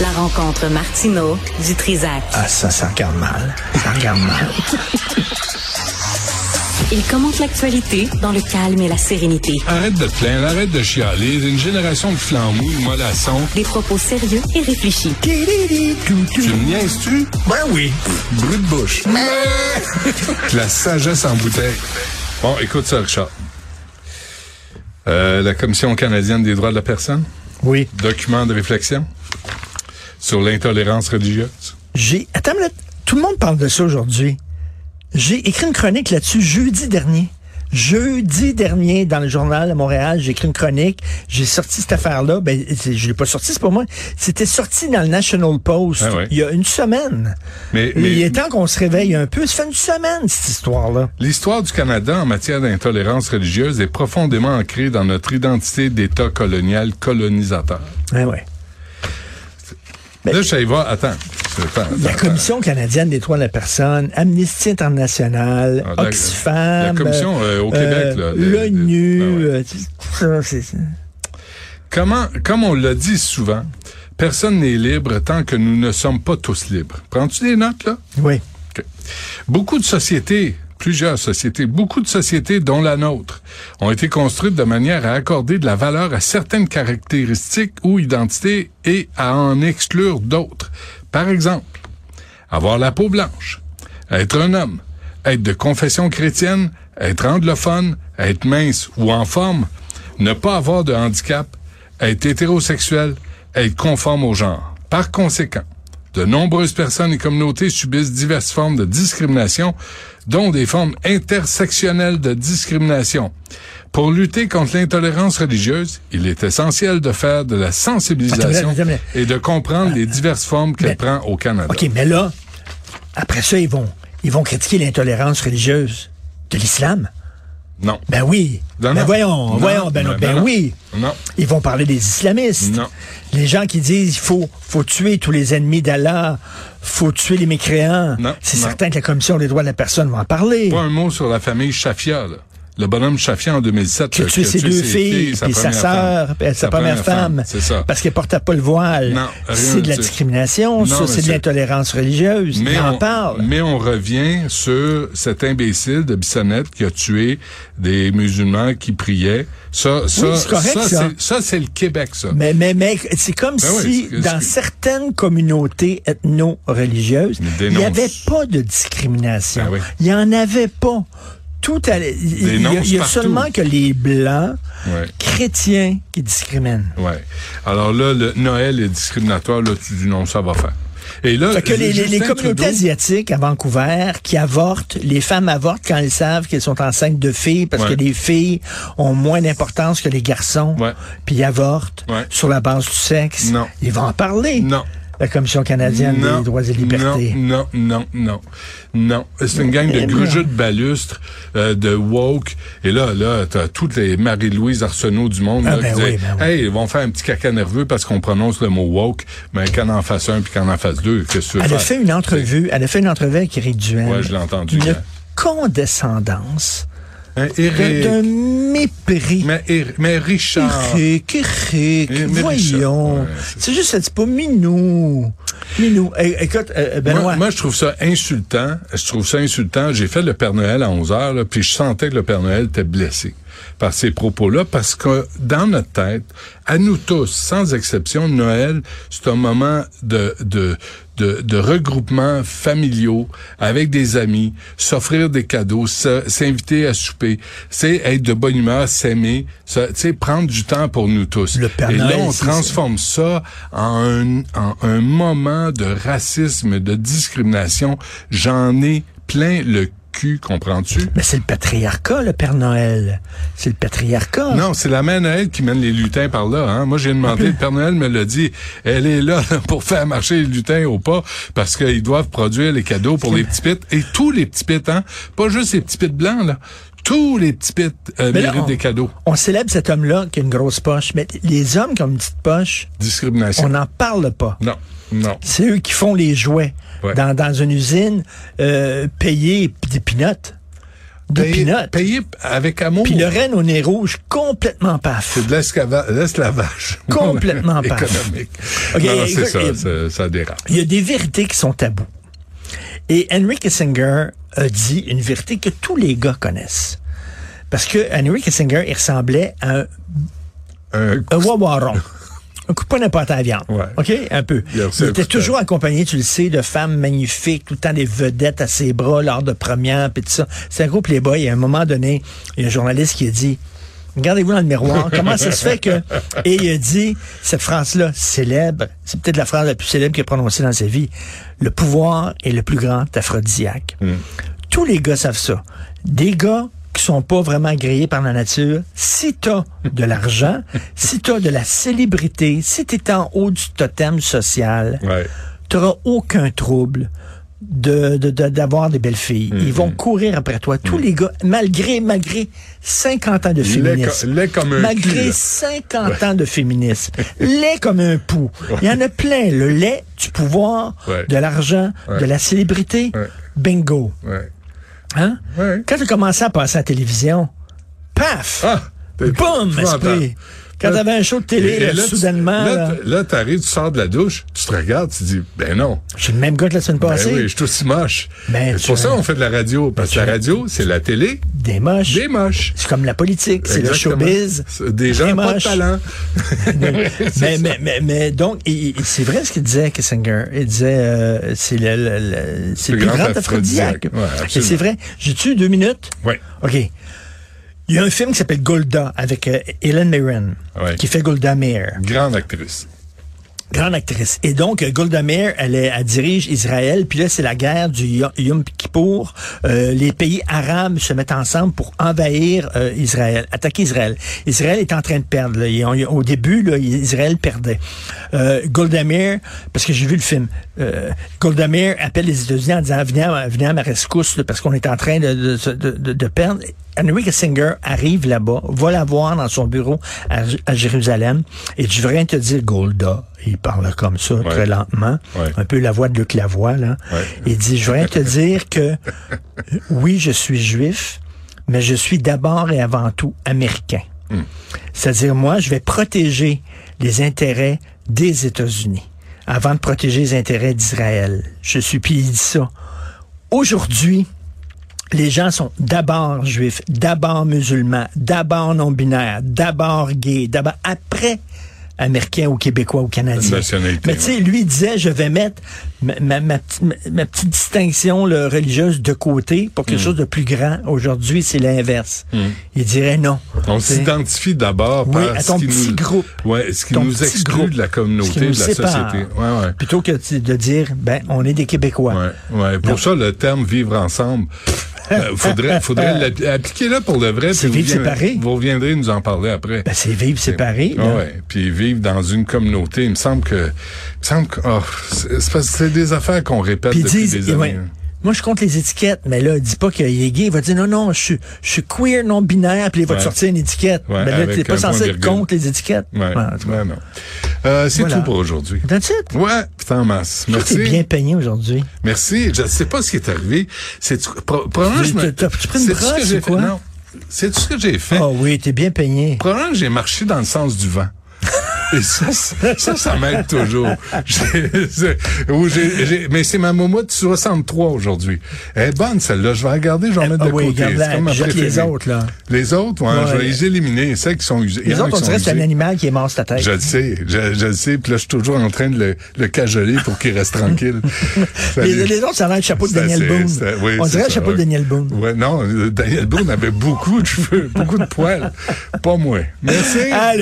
La rencontre Martino du Trizac. Ah, ça, ça regarde mal. Ça regarde mal. Il commente l'actualité dans le calme et la sérénité. Arrête de te plaindre, arrête de chialer. Une génération de flambous, de mollassons. Des propos sérieux et réfléchis. Tu me niaises-tu? Ben oui. Brut de bouche. La sagesse en bouteille. Bon, écoute ça, Richard. Euh, la Commission canadienne des droits de la personne, Oui. document de réflexion? Sur l'intolérance religieuse? J'ai. Attends, minute. tout le monde parle de ça aujourd'hui. J'ai écrit une chronique là-dessus jeudi dernier. Jeudi dernier, dans le journal de Montréal, j'ai écrit une chronique. J'ai sorti cette affaire-là. Ben, je l'ai pas sorti, c'est pour moi. C'était sorti dans le National Post Ah ouais. il y a une semaine. Mais, Mais, il est temps qu'on se réveille un peu. Ça fait une semaine, cette histoire-là. l'histoire du Canada en matière d'intolérance religieuse est profondément ancrée dans notre identité d'État colonial colonisateur. Ouais, ouais. Ben, Là, je vais voir. Attends. Attends, La Commission canadienne des droits de la personne, Amnesty International, Ah, Oxfam, la commission, euh, au Québec, l'ONU, ah ouais. ça, ça. Comment, comme on l'a dit souvent, personne n'est libre tant que nous ne sommes pas tous libres. Prends-tu des notes, là? Oui. Beaucoup de sociétés, plusieurs sociétés, beaucoup de sociétés, dont la nôtre, ont été construites de manière à accorder de la valeur à certaines caractéristiques ou identités et à en exclure d'autres. Par exemple, avoir la peau blanche, être un homme, être de confession chrétienne, être anglophone, être mince ou en forme, ne pas avoir de handicap, être hétérosexuel, être conforme au genre. Par conséquent, de nombreuses personnes et communautés subissent diverses formes de discrimination, dont des formes intersectionnelles de discrimination. Pour lutter contre l'intolérance religieuse, il est essentiel de faire de la sensibilisation Attends, attends, attends. et de comprendre les diverses formes qu'elle prend au Canada. OK, mais là, après ça, ils vont, ils vont critiquer l'intolérance religieuse de l'islam. Non. Ben oui. Non, ben non. voyons, Non, voyons, ben, ben ben oui. Non. Ils vont parler des islamistes. Non. Les gens qui disent il faut, faut tuer tous les ennemis d'Allah, faut tuer les mécréants. Non, C'est certain que la Commission des droits de la personne va en parler. Pas un mot sur la famille Shafia, là. Le bonhomme Shafia en 2007. qui a tué ses deux filles, puis sa sœur, sa première femme, C'est ça. parce qu'elle portait pas le voile. C'est de la discrimination, ça, c'est de l'intolérance religieuse. Mais on, parle. mais on revient sur cet imbécile de Bissonnette qui a tué des musulmans qui priaient. Ça, ça, Oui, c'est correct, ça. c'est- ça, c'est le Québec, ça. Mais, mais, mais c'est comme Ben si, dans certaines communautés ethno-religieuses, il n'y avait pas de discrimination. Ben oui. Il n'y en avait pas. Tout allait, il y a, y seulement que les Blancs Ouais. chrétiens qui discriminent. Ouais. Alors là, le Noël est discriminatoire, là, tu dis non, ça va faire. Et là, Fait que les, les- les Justin communautés asiatiques à Vancouver qui avortent, les femmes avortent quand elles savent qu'elles sont enceintes de filles parce Ouais. que les filles ont moins d'importance que les garçons. Ouais. Puis avortent Ouais. sur la base du sexe. Non. Ils vont en parler. Non. La Commission canadienne Non, des droits et libertés. Non, non, non, non. Non. C'est une gang de non. grugeux de balustres, euh, de woke. Et là, là, t'as toutes les Marie-Louise Arsenault du monde, Ah, là, ben qui oui, ben oui. hey, ils vont faire un petit caca nerveux parce qu'on prononce le mot woke. Mais qu'en en fasse un puis qu'en en fasse deux, que veux Elle a fait une entrevue, elle a fait une entrevue avec Éric Duhaime. Ouais, je l'ai entendu Une hier. condescendance, Hein, d'un mépris. Mais, Richard. Éric, Éric, Eh, mais voyons. Ouais, c'est- juste, c'est pas minou. Minou. Eh, écoute, euh, Benoît. Moi, moi, je trouve ça insultant. Je trouve ça insultant. J'ai fait le Père Noël à 11 heures, là, puis je sentais que le Père Noël était blessé par ces propos-là, parce que dans notre tête, à nous tous, sans exception, Noël, c'est un moment de, de, de, de regroupement familiaux avec des amis, s'offrir des cadeaux, s'inviter à souper, c'est être de bonne humeur, s'aimer, sais, prendre du temps pour nous tous. Le Père Et là, Noël, on c'est- transforme ça en un, en un moment de racisme, de discrimination. J'en ai plein le cul, comprends-tu? Mais c'est le patriarcat, le Père Noël. C'est le patriarcat. Non, c'est la mère Noël qui mène les lutins par là. Hein? Moi, j'ai demandé, le Père Noël me l'a dit, elle est là, là, pour faire marcher les lutins au pas, parce qu'ils doivent produire les cadeaux pour les petits pits. Et tous les petits pits, hein? Pas juste les petits pits blancs, là. Tous les petits pits euh, là, méritent on- des cadeaux. On célèbre cet homme-là qui a une grosse poche, mais les hommes qui ont une petite poche, Discrimination. on n'en parle pas. Non, non. C'est eux qui font les jouets Ouais. dans, dans une usine euh, payée des pinottes. de Payé, payé avec amour. Puis le renne au nez rouge, complètement paf. C'est de l'esclava- l'esclavage. Complètement paf. Économique. Non, non, c'est ça, ça, ça dérape. Il y a des vérités qui sont tabous. Et Henry Kissinger a dit une vérité que tous les gars connaissent. Parce que Henry Kissinger, il ressemblait à un, Un un wawaron. Un coup de poing n'importe à la viande. Ouais. OK? Un peu. Il était toujours accompagné, tu le sais, de femmes magnifiques, tout le temps des vedettes à ses bras lors de première, puis tout ça. C'est un gros playboy. Et à un moment donné, il y a un journaliste qui a dit, regardez-vous dans le miroir, comment ça se fait que... Et il a dit cette phrase-là, célèbre, c'est peut-être la phrase la plus célèbre qu'il a prononcée dans sa vie, le pouvoir est le plus grand aphrodisiaque. Tous les gars savent ça. Des gars qui sont pas vraiment grillés par la nature, si t'as de l'argent, si t'as de la célébrité, si t'es en haut du totem social, Ouais. t'auras aucun trouble de de- de- d'avoir des belles filles. Mm-hmm. Ils vont courir après toi. Tous les gars, malgré malgré 50 ans de féminisme, laid comme un cul, malgré là. 50 ans de féminisme, lait comme un pou. Il y en a plein. Le lait, du pouvoir, Ouais. de l'argent, de la célébrité, bingo. Hein? Quand tu as commencé à passer à la télévision, paf! Ah! Boum, esprit! Quand t'avais un show de télé, là, là, tu- soudainement, Là, là, t- là, t'arrives, tu sors de la douche, tu te regardes, tu dis, ben non. je suis le même gars que la semaine Ben passée. oui, je suis aussi moche. Ben, c'est pour ça qu'on fait de la radio. Parce que la radio, c'est la télé Des moches. des moches. C'est comme la politique, c'est le showbiz. Des gens pas de talent. mais, mais, mais, mais donc, c'est vrai ce qu'il disait, Kissinger. Il disait, euh, c'est le, le- le- c'est le Le plus grand aphrodisiaque. Et c'est vrai. J'ai-tu deux minutes? Oui. OK. Il y a un film qui s'appelle Golda avec euh, Helen Mirren, Ouais. qui fait Golda Meir. Grande actrice. Grande actrice. Et donc, euh, Golda Meir, elle, est- elle dirige Israël, puis là, c'est la guerre du Yo- Yom Kippour. Euh, les pays arabes se mettent ensemble pour envahir euh, Israël, attaquer Israël. Israël est en train de perdre. là. Au début, là, Israël perdait. Euh, Golda Meir, parce que j'ai vu le film, Golda Meir appelle les États-Unis en disant, venez à, venez à ma rescousse, là, parce qu'on est en train de, de, de, de- de perdre. Henry Kissinger arrive là-bas, va la voir dans son bureau à, à Jérusalem, et je viens te dire, Golda, il parle comme ça, très lentement, Ouais. un peu la voix de Luc Lavoie, là. Ouais. Il dit, je viens te dire que, oui, je suis juif, mais je suis d'abord et avant tout américain. C'est-à-dire, moi, je vais protéger les intérêts des États-Unis avant de protéger les intérêts d'Israël. Je suis, puis il dit ça. Aujourd'hui, les gens sont d'abord juifs, d'abord musulmans, d'abord non-binaires, d'abord gays, d'abord après américains ou québécois ou canadiens. Mais tu sais, lui disait, je vais mettre ma, ma- ma petite- ma- ma petite distinction religieuse de côté pour quelque chose de plus grand. Aujourd'hui, c'est l'inverse. Il dirait non. On s'identifie d'abord Oui, par à ce ton qui petit nous, groupe. Ouais, ce qui Ton nous exclut groupe. de la communauté, de la sépare. société. Ouais, ouais. Plutôt que de dire, ben, on est des Québécois. Ouais, ouais. Pour ça, le terme vivre ensemble, euh, faudrait, faudrait appliquer là pour de vrai. C'est vous vivre viendrez- séparé. Vous reviendrez nous en parler après. Ben, c'est vivre. Ah ouais. Puis vivre dans une communauté, il me semble que, il me semble que, oh, c'est des affaires qu'on répète depuis disent, des années. ouais, moi je compte les étiquettes, mais là, dis pas qu'il est gay, il va dire non, non, je suis, je suis queer non binaire, puis il va te sortir une étiquette. Mais là, avec t'es pas censé être contre les étiquettes. Ouais, Ouais, non. Euh, c'est Voilà. tout pour aujourd'hui. That's it. Ouais, putain, masse. Merci. t'es bien peigné aujourd'hui. Merci. Je ne sais pas ce qui est arrivé. C'est pro- probablement je me- tu prends une brosse quoi? C'est tout ce que j'ai fait? Ah oui, t'es bien peigné. Probablement que j'ai marché dans le sens du vent. Et ça, ça, ça, m'aide toujours. Mais c'est ma moumoute 63 aujourd'hui. Elle est bonne, celle-là. Je vais regarder, je vais la mettre Ah de oui, côté. C'est comme ma les autres, là. Les autres, ouais, Ouais. je vais les éliminer. Celles qui sont usées. Les autres, on dirait que c'est un animal qui est mort sur ta tête. Je le sais, je, je le sais, puis là, je suis toujours en train de le, le cajoler pour qu'il reste tranquille. Les, autres, ça a l'air le chapeau de Daniel Boone. oui, on dirait le chapeau de. Daniel Boone. Ouais, non, Daniel Boone avait beaucoup de cheveux, beaucoup de poils. Pas moi. Merci. Allez.